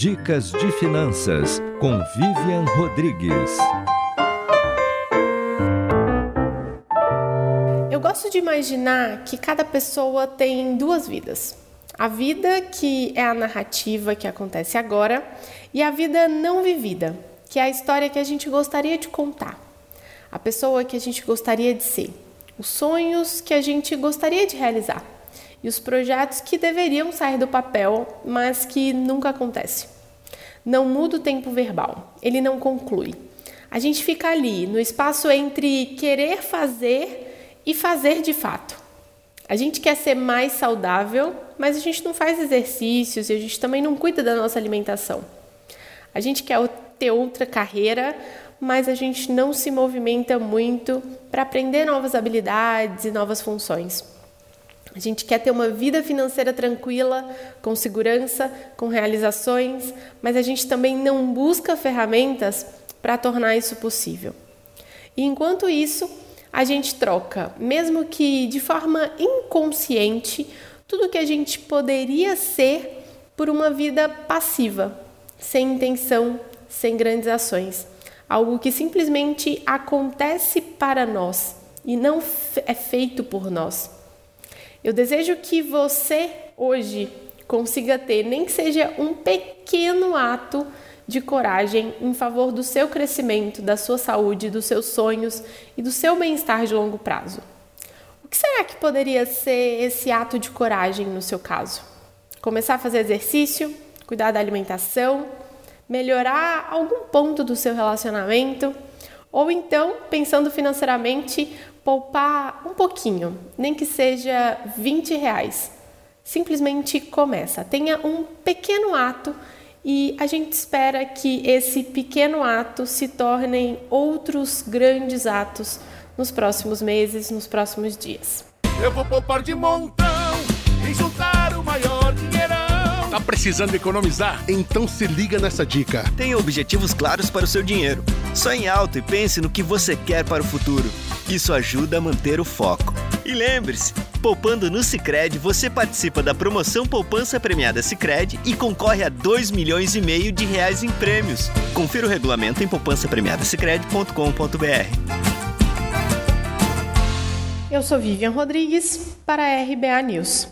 Dicas de Finanças com Vivian Rodrigues. Eu gosto de imaginar que cada pessoa tem duas vidas. A vida que é a narrativa que acontece agora e a vida não vivida, que é a história que a gente gostaria de contar. A pessoa que a gente gostaria de ser, os sonhos que a gente gostaria de realizar e os projetos que deveriam sair do papel, mas que nunca acontece. Não muda o tempo verbal, ele não conclui. A gente fica ali, no espaço entre querer fazer e fazer de fato. A gente quer ser mais saudável, mas a gente não faz exercícios e a gente também não cuida da nossa alimentação. A gente quer ter outra carreira, mas a gente não se movimenta muito para aprender novas habilidades e novas funções. A gente quer ter uma vida financeira tranquila, com segurança, com realizações, mas a gente também não busca ferramentas para tornar isso possível. E enquanto isso, a gente troca, mesmo que de forma inconsciente, tudo que a gente poderia ser por uma vida passiva, sem intenção, sem grandes ações. Algo que simplesmente acontece para nós e não é feito por nós. Eu desejo que você hoje consiga ter, nem que seja um pequeno ato de coragem em favor do seu crescimento, da sua saúde, dos seus sonhos e do seu bem-estar de longo prazo. O que será que poderia ser esse ato de coragem no seu caso? Começar a fazer exercício, cuidar da alimentação, melhorar algum ponto do seu relacionamento, ou então, pensando financeiramente, poupar um pouquinho, nem que seja 20 reais. Simplesmente começa, tenha um pequeno ato e a gente espera que esse pequeno ato se tornem outros grandes atos nos próximos meses, nos próximos dias. Eu vou poupar de montão e juntar o maior dinheirão. Tá precisando economizar? Então se liga nessa dica. Tenha objetivos claros para o seu dinheiro. Sonhe alto e pense no que você quer para o futuro. Isso ajuda a manter o foco. E lembre-se, poupando no Sicredi, você participa da promoção Poupança Premiada Sicredi e concorre a 2 milhões e meio de reais em prêmios. Confira o regulamento em poupancapremiadasicredi.com.br. Eu sou Vivian Rodrigues para a RBA News.